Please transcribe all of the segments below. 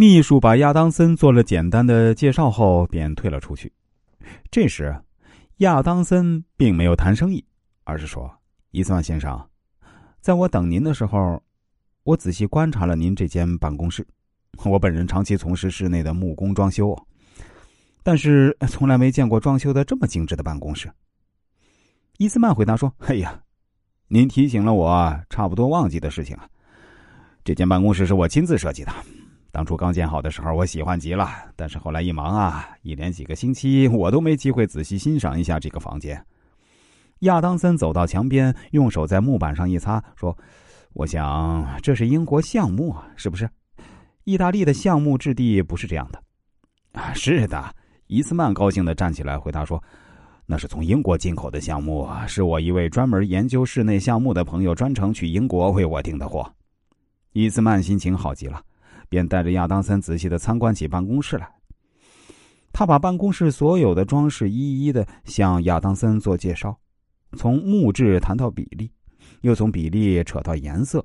秘书把亚当森做了简单的介绍后，便退了出去。这时，亚当森并没有谈生意，而是说：“伊斯曼先生，在我等您的时候，我仔细观察了您这间办公室。我本人长期从事室内的木工装修，但是从来没见过装修的这么精致的办公室。”伊斯曼回答说：“哎呀，您提醒了我差不多忘记的事情啊！这间办公室是我亲自设计的。”当初刚建好的时候，我喜欢极了。但是后来一忙啊，一连几个星期，我都没机会仔细欣赏一下这个房间。亚当森走到墙边，用手在木板上一擦，说：“我想这是英国橡木啊，是不是？意大利的橡木质地不是这样的。”啊，是的。伊斯曼高兴的站起来回答说：“那是从英国进口的橡木，是我一位专门研究室内橡木的朋友专程去英国为我订的货。”伊斯曼心情好极了。便带着亚当森仔细的参观起办公室来。他把办公室所有的装饰一一的向亚当森做介绍，从木质谈到比例，又从比例扯到颜色，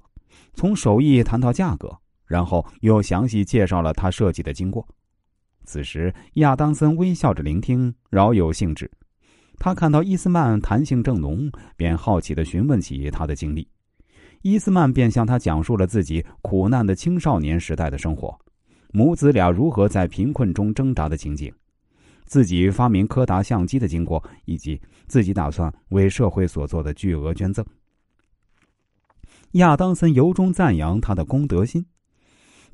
从手艺谈到价格，然后又详细介绍了他设计的经过。此时，亚当森微笑着聆听，饶有兴致。他看到伊斯曼谈性正浓，便好奇的询问起他的经历。伊斯曼便向他讲述了自己苦难的青少年时代的生活，母子俩如何在贫困中挣扎的情景，自己发明柯达相机的经过，以及自己打算为社会所做的巨额捐赠。亚当森由衷赞扬他的公德心。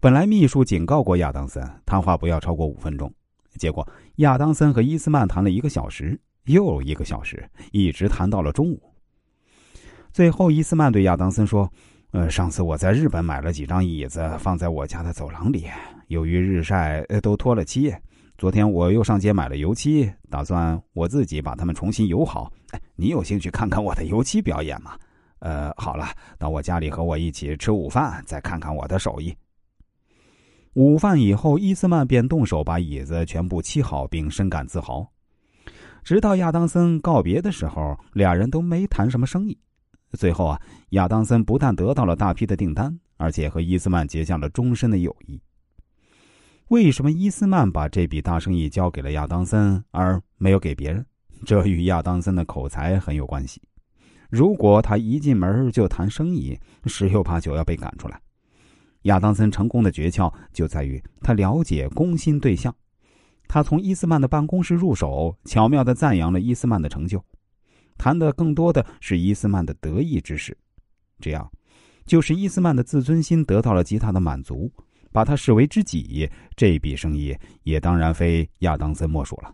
本来秘书警告过亚当森，谈话不要超过五分钟，结果亚当森和伊斯曼谈了一个小时，又一个小时，一直谈到了中午。最后，伊斯曼对亚当森说：“呃，上次我在日本买了几张椅子，放在我家的走廊里。由于日晒，呃，都脱了漆。昨天我又上街买了油漆，打算我自己把它们重新油好。你有兴趣看看我的油漆表演吗？呃，好了，到我家里和我一起吃午饭，再看看我的手艺。”午饭以后，伊斯曼便动手把椅子全部漆好，并深感自豪。直到亚当森告别的时候，俩人都没谈什么生意。最后啊，亚当森不但得到了大批的订单，而且和伊斯曼结下了终身的友谊。为什么伊斯曼把这笔大生意交给了亚当森，而没有给别人？这与亚当森的口才很有关系。如果他一进门就谈生意，十有八九要被赶出来。亚当森成功的诀窍就在于他了解攻心对象。他从伊斯曼的办公室入手，巧妙的赞扬了伊斯曼的成就。谈的更多的是伊斯曼的得意之事，这样，就是伊斯曼的自尊心得到了极大的满足，把他视为知己，这笔生意也当然非亚当森莫属了。